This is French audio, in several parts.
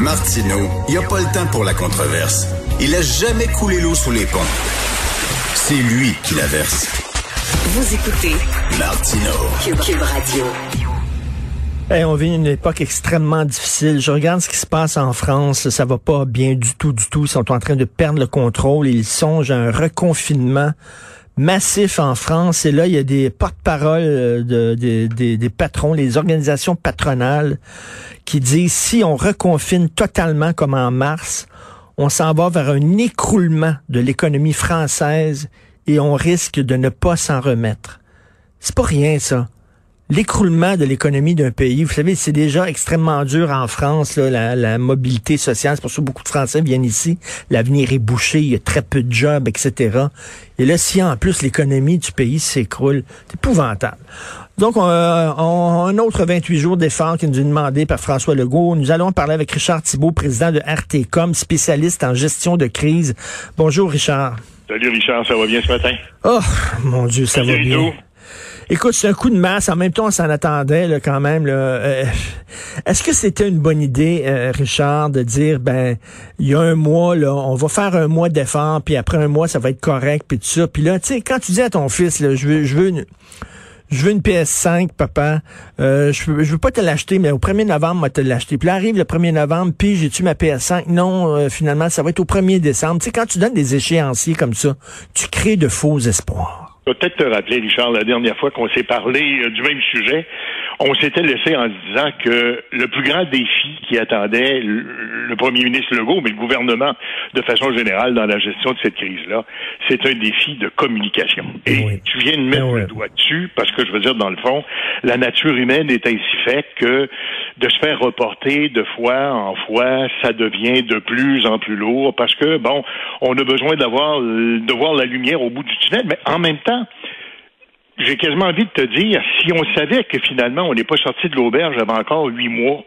Martineau, il n'y a pas le temps pour la controverse. Il a jamais coulé l'eau sous les ponts. C'est lui qui la verse. Vous écoutez Martineau. Cube Radio. Hey, on vit une époque extrêmement difficile. Je regarde ce qui se passe en France. Ça va pas bien du tout, du tout. Ils sont en train de perdre le contrôle. Ils songent à un reconfinement massif en France. Et là, il y a des porte-paroles euh, de, des- des- des patrons, les organisations patronales qui disent si on reconfine totalement comme en mars, on s'en va vers un écroulement de l'économie française et on risque de ne pas s'en remettre. C'est pas rien, ça. L'écroulement de l'économie d'un pays, vous savez, c'est déjà extrêmement dur en France, là, la, la mobilité sociale. C'est pour ça que beaucoup de Français viennent ici. L'avenir est bouché, il y a très peu de jobs, etc. Et là, si en plus l'économie du pays s'écroule, c'est épouvantable. Donc, on, on- un autre 28 jours d'efforts qui nous est demandé par François Legault. Nous allons parler avec Richard Thibault, président de RTCOM, spécialiste en gestion de crise. Bonjour, Richard. Salut Richard, ça va bien ce matin? Oh, mon Dieu, ça va bien. Écoute, c'est un coup de masse. En même temps, on s'en attendait là, quand même. Euh, Est-ce que c'était une bonne idée, euh, Richard, de dire, ben, il y a un mois, là, on va faire un mois d'effort, puis après un mois, ça va être correct, puis tout ça. Puis là, tu sais, quand tu dis à ton fils, là, je veux, une... Je veux une PS5, papa. Euh, je, veux, veux pas te l'acheter, mais au 1er novembre, moi, te l'acheter. Puis là, arrive le 1er novembre, puis j'ai-tu ma PS5? Non, euh, finalement, ça va être au 1er décembre. Tu sais, quand tu donnes des échéanciers comme ça, tu crées de faux espoirs. Peut-être te rappeler, Richard, la dernière fois qu'on s'est parlé euh, du même sujet, on s'était laissé en se disant que le plus grand défi qui attendait le, premier ministre Legault, mais le gouvernement de façon générale dans la gestion de cette crise-là, c'est un défi de communication. Et Oui. tu viens de mettre oui. le doigt dessus, parce que je veux dire, dans le fond, la nature humaine est ainsi faite que de se faire reporter de fois en fois, ça devient de plus en plus lourd, parce que, bon, on a besoin d'avoir de voir la lumière au bout du tunnel, mais en même temps, j'ai quasiment envie de te dire, si on savait que finalement on n'est pas sorti de l'auberge avant encore huit mois,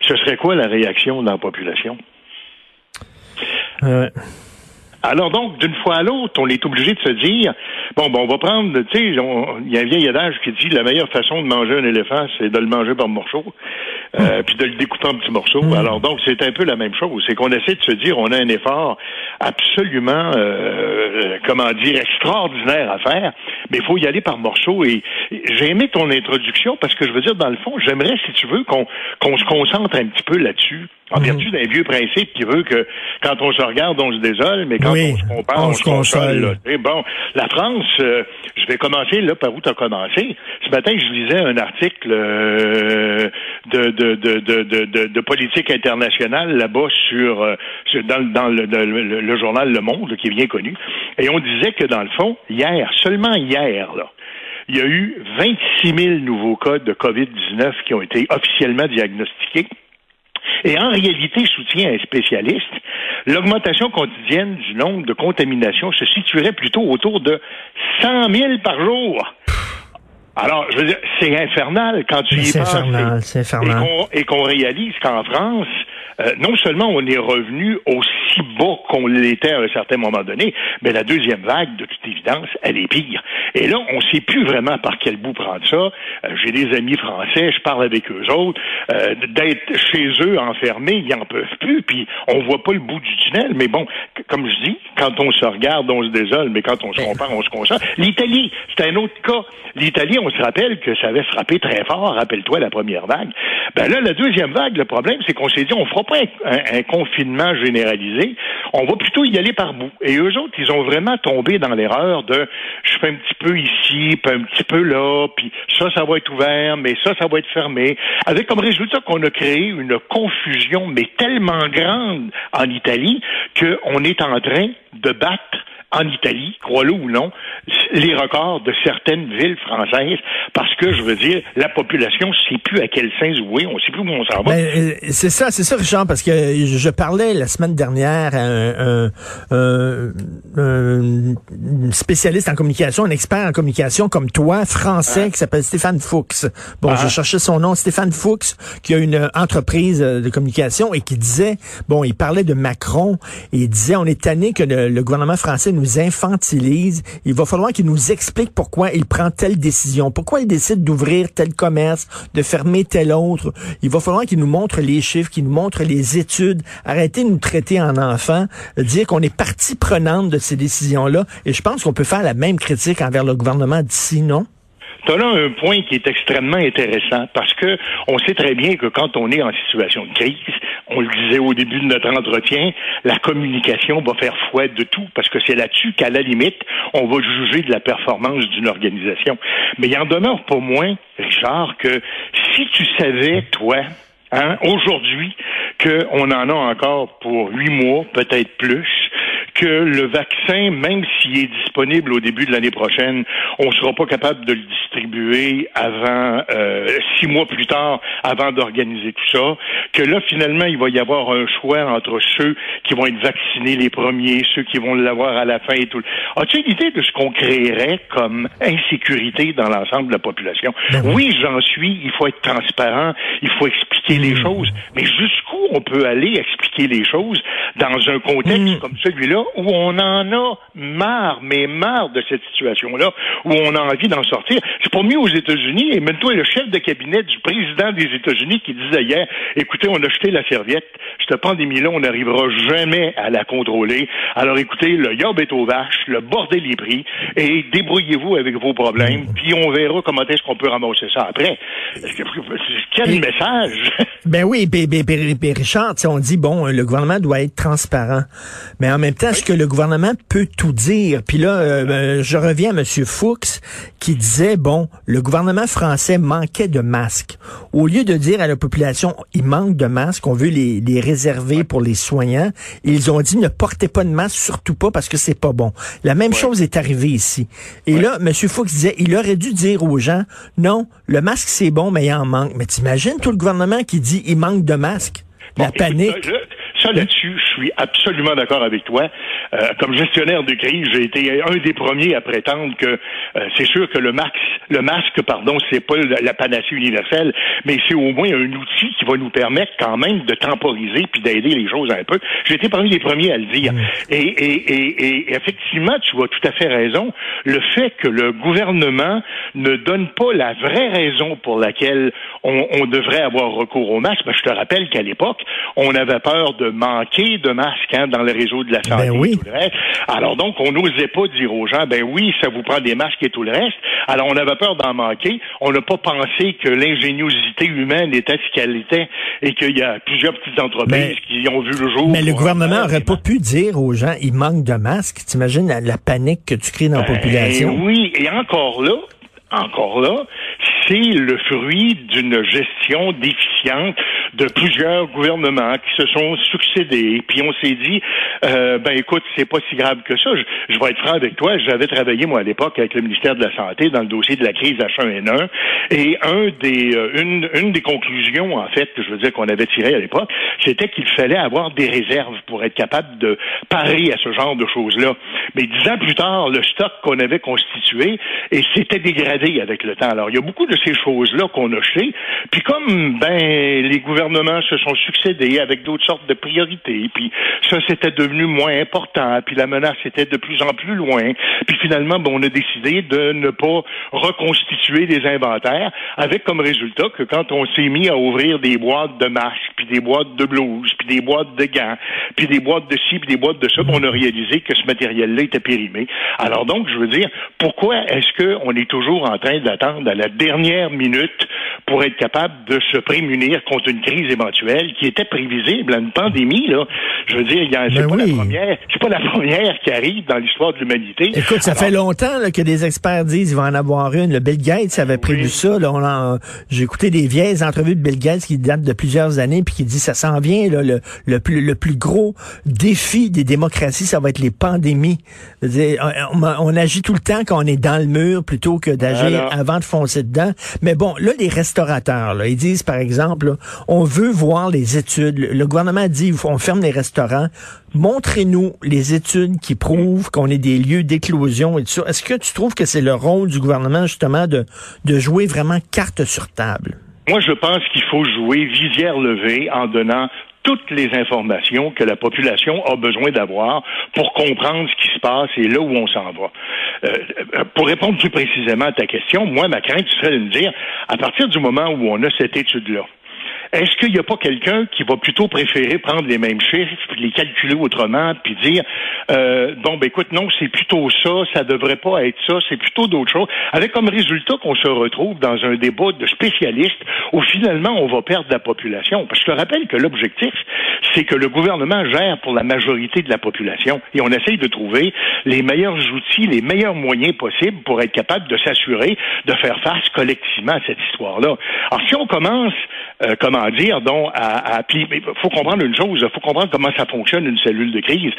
ce serait quoi la réaction de la population? Euh, Alors donc, d'une fois à l'autre, on est obligé de se dire, bon, ben, on va prendre, tu sais, il y a un vieil adage qui dit la meilleure façon de manger un éléphant, c'est de le manger par morceaux, euh, puis de le découper en petits morceaux. Alors donc, c'est un peu la même chose. C'est qu'on essaie de se dire, on a un effort absolument, euh, comment dire, extraordinaire à faire, mais il faut y aller par morceaux. Et j'ai aimé ton introduction parce que je veux dire, dans le fond, j'aimerais, si tu veux, qu'on qu'on se concentre un petit peu là-dessus. En vertu d'un vieux principe qui veut que quand on se regarde, on se désole, mais quand Oui, on se compare, on on, se console. console. là. Et bon, la France, euh, je vais commencer là par où tu as commencé. Ce matin, je lisais un article euh, de, de, de, de, politique internationale là-bas sur, euh, sur- dans, le- dans le, le- le- le journal Le Monde, qui est bien connu. Et on disait que dans le fond, hier, seulement hier, là, il y a eu 26 000 nouveaux cas de COVID-19 qui ont été officiellement diagnostiqués. Et en réalité, je soutiens un spécialiste, l'augmentation quotidienne du nombre de contaminations se situerait plutôt autour de 100 000 par jour. Alors, je veux dire, c'est infernal quand tu Mais y c'est penses. infernal, c'est infernal. Et qu'on, et qu'on réalise qu'en France, euh, non seulement on est revenu aussi bas qu'on l'était à un certain moment donné, mais la deuxième vague, de toute évidence, elle est pire. Et là, on ne sait plus vraiment par quel bout prendre ça. Euh, j'ai des amis français, je parle avec eux autres. euh, d'être chez eux enfermés, ils n'en peuvent plus, puis on voit pas le bout du tunnel. Mais bon, comme je dis, quand on se regarde, on se désole, mais quand on se compare, on se console. L'Italie, c'est un autre cas. L'Italie, on se rappelle que ça avait frappé très fort, rappelle-toi la première vague. Ben là, la deuxième vague, le problème, c'est qu'on s'est dit, on fera pas un, confinement généralisé, on va plutôt y aller par bout. Et eux autres, ils ont vraiment tombé dans l'erreur de, je fais un petit peu ici, puis un petit peu là, puis ça, ça va être ouvert, mais ça, ça va être fermé. Avec comme résultat qu'on a créé une confusion, mais tellement grande en Italie, qu'on est en train de battre en Italie, crois-le ou non, les records de certaines villes françaises parce que, je veux dire, la population ne sait plus à quel sens jouer, on ne sait plus où on s'en va. Ben, euh, c'est ça, c'est ça, Richard, parce que je parlais la semaine dernière à un, un- un- un spécialiste en communication, un expert en communication comme toi, français, qui s'appelle Stéphane Fuchs. Bon, Ah. je cherchais son nom, Stéphane Fuchs, qui a une entreprise euh, de communication et qui disait, bon, il parlait de Macron et il disait, on est tanné que le, le gouvernement français Il va falloir qu'il nous explique pourquoi il prend telle décision, pourquoi il décide d'ouvrir tel commerce, de fermer tel autre. Il va falloir qu'il nous montre les chiffres, qu'il nous montre les études. Arrêtez de nous traiter en enfants, dire qu'on est partie prenante de ces décisions-là. Et je pense qu'on peut faire la même critique envers le gouvernement d'ici, non? Tu as là un point qui est extrêmement intéressant parce que on sait très bien que quand on est en situation de crise, on le disait au début de notre entretien, la communication va faire foi de tout parce que c'est là-dessus qu'à la limite, on va juger de la performance d'une organisation. Mais il en demeure pas moins, Richard, que si tu savais, toi, hein, aujourd'hui, qu'on en a encore pour huit mois, peut-être plus, que le vaccin, même s'il est disponible au début de l'année prochaine, on ne sera pas capable de le distribuer avant euh, six mois plus tard, avant d'organiser tout ça. Que là, finalement, il va y avoir un choix entre ceux qui vont être vaccinés les premiers, ceux qui vont l'avoir à la fin et tout. As-tu une idée de ce qu'on créerait comme insécurité dans l'ensemble de la population? Ben oui, j'en suis. Il faut être transparent. Il faut expliquer les mmh. choses. Mais jusqu'où on peut aller expliquer les choses dans un contexte mmh. comme celui-là? Où on en a marre, mais marre de cette situation-là, où on a envie d'en sortir. C'est pas mieux aux États-Unis, et même toi, le chef de cabinet du président des États-Unis qui disait hier, écoutez, on a jeté la serviette, cette pandémie-là, on n'arrivera jamais à la contrôler. Alors écoutez, le yob est aux vaches, le bordel est pris, et débrouillez-vous avec vos problèmes, puis on verra comment est-ce qu'on peut ramasser ça après. Quel message! Ben oui, ben, ben, ben, Richard, on dit, bon, le gouvernement doit être transparent, mais en même temps, est-ce que le gouvernement peut tout dire? Puis là, euh, euh, je reviens à M. Fuchs qui disait, bon, le gouvernement français manquait de masques. Au lieu de dire à la population, il manque de masques, on veut les, les réserver pour les soignants, ils ont dit, ne portez pas de masque, surtout pas parce que c'est pas bon. La même chose est arrivée ici. Et là, M. Fuchs disait, il aurait dû dire aux gens, non, le masque c'est bon, mais il en manque. Mais t'imagines tout le gouvernement qui dit, il manque de masques? La panique. Ça, là-dessus, suis absolument d'accord avec toi. Euh, comme gestionnaire de crise, j'ai été un des premiers à prétendre que euh, c'est sûr que le masque, le masque, pardon, c'est pas la, panacée universelle, mais c'est au moins un outil qui va nous permettre quand même de temporiser puis d'aider les choses un peu. J'ai été parmi les premiers à le dire. Mm. Et, et, et, et, effectivement, tu as tout à fait raison. Le fait que le gouvernement ne donne pas la vraie raison pour laquelle on, on devrait avoir recours au masque, ben, je te rappelle qu'à l'époque, on avait peur de manquer de masques hein, dans le réseau de la santé ben oui. Alors donc, on n'osait pas dire aux gens, ben oui, ça vous prend des masques et tout le reste. Alors on avait peur d'en manquer. On n'a pas pensé que l'ingéniosité humaine était ce qu'elle était et qu'il y a plusieurs petites entreprises qui ont vu le jour. Mais le gouvernement n'aurait pas pu dire aux gens, il manque de masques. T'imagines la, la panique que tu crées dans la ben population? Oui, et encore là, encore là, c'est le fruit d'une gestion déficiente de plusieurs gouvernements qui se sont succédés. Puis on s'est dit, euh, ben écoute, c'est pas si grave que ça. Je, vais être franc avec toi. J'avais travaillé moi à l'époque avec le ministère de la Santé dans le dossier de la crise H1N1, et un des, euh, une, une des conclusions en fait, je veux dire qu'on avait tiré à l'époque, c'était qu'il fallait avoir des réserves pour être capable de parer à ce genre de choses-là. Mais dix ans plus tard, le stock qu'on avait constitué et s'était dégradé avec le temps. Alors il y a beaucoup de ces choses-là qu'on a fait. Puis comme ben les gouvernements se sont succédés avec d'autres sortes de priorités, puis ça c'était devenu moins important, puis la menace était de plus en plus loin, puis finalement ben, on a décidé de ne pas reconstituer des inventaires, avec comme résultat que quand on s'est mis à ouvrir des boîtes de masques, puis des boîtes de blouses, puis des boîtes de gants, puis des boîtes de ci, puis des boîtes de ça, on a réalisé que ce matériel-là était périmé. Alors donc, je veux dire, pourquoi est-ce qu'on est toujours en train d'attendre à la dernière dernière minute pour être capable de se prémunir contre une crise éventuelle qui était prévisible. Une pandémie, là, je veux dire, c'est ben pas la première, c'est pas la première qui arrive dans l'histoire de l'humanité. Écoute, ça fait longtemps que des experts disent qu'il va en avoir une. Le Bill Gates avait prévu ça. Là, j'ai écouté des vieilles entrevues de Bill Gates qui datent de plusieurs années puis qui dit ça s'en vient là, le, le, plus, le plus gros défi des démocraties, ça va être les pandémies. on, agit tout le temps quand on est dans le mur plutôt que d'agir avant de foncer dedans. Mais bon, là, les restaurateurs, là, ils disent, par exemple, on veut voir les études. Le gouvernement dit, on ferme les restaurants. Montrez-nous les études qui prouvent qu'on est des lieux d'éclosion et tout ça. Est-ce que tu trouves que c'est le rôle du gouvernement, justement, de, de jouer vraiment carte sur table? Moi, je pense qu'il faut jouer visière levée en donnant toutes les informations que la population a besoin d'avoir pour comprendre ce qui se passe et là où on s'en va. Euh, pour répondre plus précisément à ta question, moi, ma crainte serait de me dire, à partir du moment où on a cette étude-là, est-ce qu'il n'y a pas quelqu'un qui va plutôt préférer prendre les mêmes chiffres, puis les calculer autrement, puis dire euh, bon ben écoute, non, c'est plutôt ça, ça devrait pas être ça, c'est plutôt d'autres choses, avec comme résultat qu'on se retrouve dans un débat de spécialistes où finalement on va perdre la population. Parce que je te rappelle que l'objectif, c'est que le gouvernement gère pour la majorité de la population et on essaye de trouver les meilleurs outils, les meilleurs moyens possibles pour être capable de s'assurer de faire face collectivement à cette histoire-là. Alors si on commence, euh, comment dire, donc à, à il faut comprendre une chose, faut comprendre comment ça fonctionne une cellule de crise.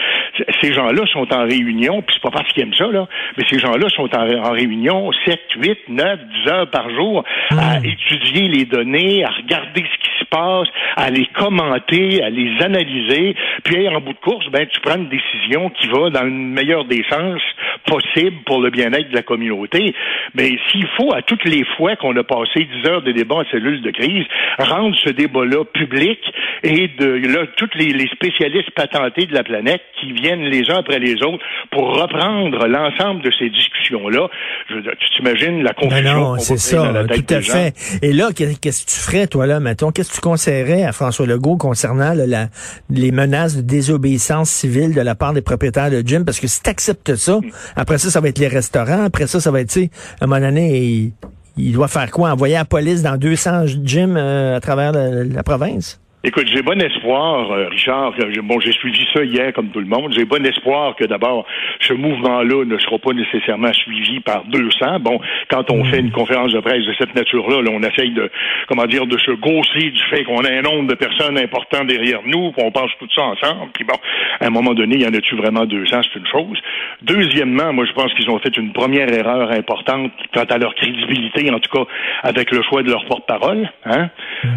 Ces gens-là sont en réunion, puis c'est pas parce qu'ils aiment ça, là, mais ces gens-là sont en, réunion 7, 8, 9, 10 heures par jour à hmm. étudier les données, à regarder ce qui se passe, à les commenter, à les analyser, puis en bout de course, ben tu prends une décision qui va dans le meilleur des sens possible pour le bien-être de la communauté. Mais s'il faut, à toutes les fois qu'on a passé 10 heures de débat en cellule de crise, rendre ce débat-là public et de là, tous les, les spécialistes patentés de la planète qui viennent les uns après les autres pour reprendre l'ensemble de ces discussions-là. tu t'imagines la confusion. Ben non, c'est ça, tout à fait. Et là, qu'est-ce que tu ferais, toi, là, mettons, qu'est-ce que tu conseillerais à François Legault concernant la, les menaces de désobéissance civile de la part des propriétaires de gym? Parce que si tu acceptes ça, après ça, ça va être les restaurants, après ça, ça va être, tu sais, à un moment donné, il, doit faire quoi? Envoyer la police dans 200 gyms euh, à travers la province? Écoute, j'ai bon espoir, euh, Richard. bon, j'ai suivi ça hier comme tout le monde. J'ai bon espoir que d'abord ce mouvement-là ne sera pas nécessairement suivi par 200. Bon, quand on fait une conférence de presse de cette nature-là, là, on essaye de, comment dire, de se gausser du fait qu'on a un nombre de personnes importantes derrière nous, qu'on pense tout ça ensemble. Puis bon, à un moment donné, il y en a-tu vraiment 200 C'est une chose. Deuxièmement, moi, je pense qu'ils ont fait une première erreur importante quant à leur crédibilité, en tout cas avec le choix de leur porte-parole. Hein?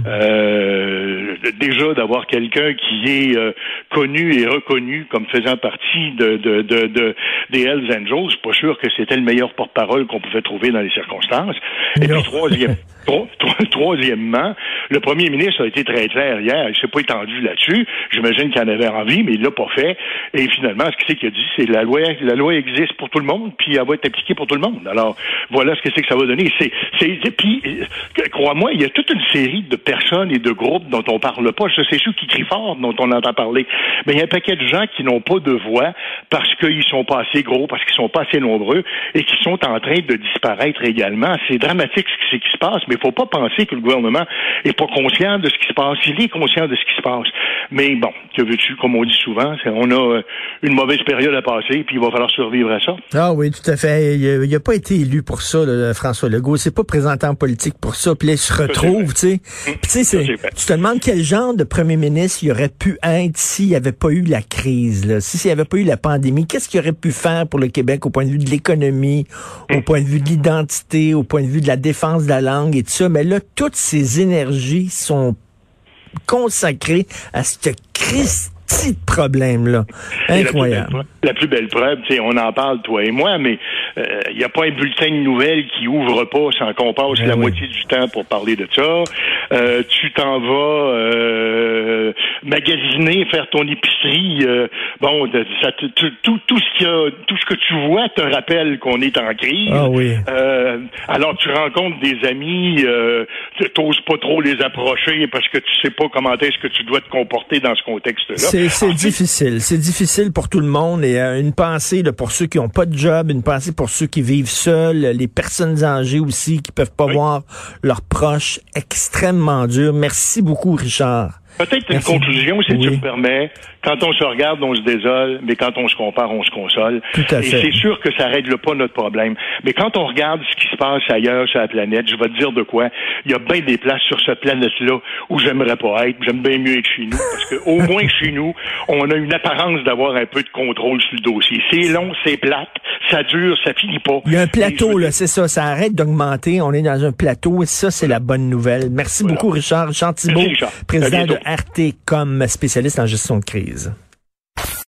Euh, déjà d'avoir quelqu'un qui est euh, connu et reconnu comme faisant partie de, de, de, des Hells Angels, pas sûr que c'était le meilleur porte-parole qu'on pouvait trouver dans les circonstances. Et puis troisième, troisièmement, le premier ministre a été très clair hier. Il s'est pas étendu là-dessus. J'imagine qu'il en avait envie, mais il l'a pas fait. Et finalement, ce qu'il a dit, c'est la loi, la loi existe pour tout le monde, puis elle va être appliquée pour tout le monde. Alors, voilà ce que c'est que ça va donner. C'est, puis, euh, crois-moi, il y a toute une série de personnes et de groupes dont on parle pas. Je sais ceux qui crient fort, dont on entend parler. Mais il y a un paquet de gens qui n'ont pas de voix parce qu'ils sont pas assez gros, parce qu'ils sont pas assez nombreux et qui sont en train de disparaître également. C'est dramatique ce qui, se passe, mais faut pas penser que le gouvernement est pas conscient de ce qui se passe. Il est conscient de ce qui se passe. Mais bon, que veux-tu, comme on dit souvent, on a euh, une mauvaise période à passer, puis il va falloir survivre à ça. Ah oui, tout à fait. Il n'a pas été élu pour ça, François Legault. C'est pas présenté en politique pour ça. Puis là, il se retrouve, tu sais. Puis tu sais, tu te demandes quel genre de premier ministre il aurait pu être s'il n'y avait pas eu la crise, là, s'il n'y avait pas eu la pandémie. Qu'est-ce qu'il aurait pu faire pour le Québec au point de vue de l'économie, au hmm. point de vue de l'identité, au point de vue de la défense de la langue et tout ça? Mais là, toutes ces énergies sont consacrées à cette crise petit problème-là. Incroyable. La plus belle preuve, on en parle, toi et moi, mais il euh, n'y a pas un bulletin de nouvelles qui ouvre pas sans qu'on passe ben la moitié du temps pour parler de ça. Euh, tu t'en vas euh, magasiner, faire ton épicerie. bon, ça, tout, tout, ce qui a, tout ce que tu vois te rappelle qu'on est en crise. Ah oui. alors tu rencontres des amis, tu n'oses pas trop les approcher parce que tu sais pas comment est-ce que tu dois te comporter dans ce contexte-là. C'est difficile. C'est difficile pour tout le monde. Et euh, une pensée pour ceux qui n'ont pas de job, une pensée pour ceux qui vivent seuls, les personnes âgées aussi qui peuvent pas voir leurs proches. Extrêmement dur. Merci beaucoup, Richard. Peut-être une conclusion, si tu me permets. Quand on se regarde, on se désole, mais quand on se compare, on se console. Tout à Et c'est sûr que ça règle pas notre problème. Mais quand on regarde ce qui se passe ailleurs sur la planète, je vais te dire de quoi. Il y a bien des places sur cette planète-là où j'aimerais pas être. J'aime bien mieux être chez nous. Parce que au moins chez nous, on a une apparence d'avoir un peu de contrôle sur le dossier. C'est long, c'est plate, ça dure, ça finit pas. Il y a un plateau, là, c'est ça. Ça arrête d'augmenter. On est dans un plateau et ça, c'est la bonne nouvelle. Merci beaucoup, Richard. Richard Thibault, président de RT comme spécialiste en gestion de crise.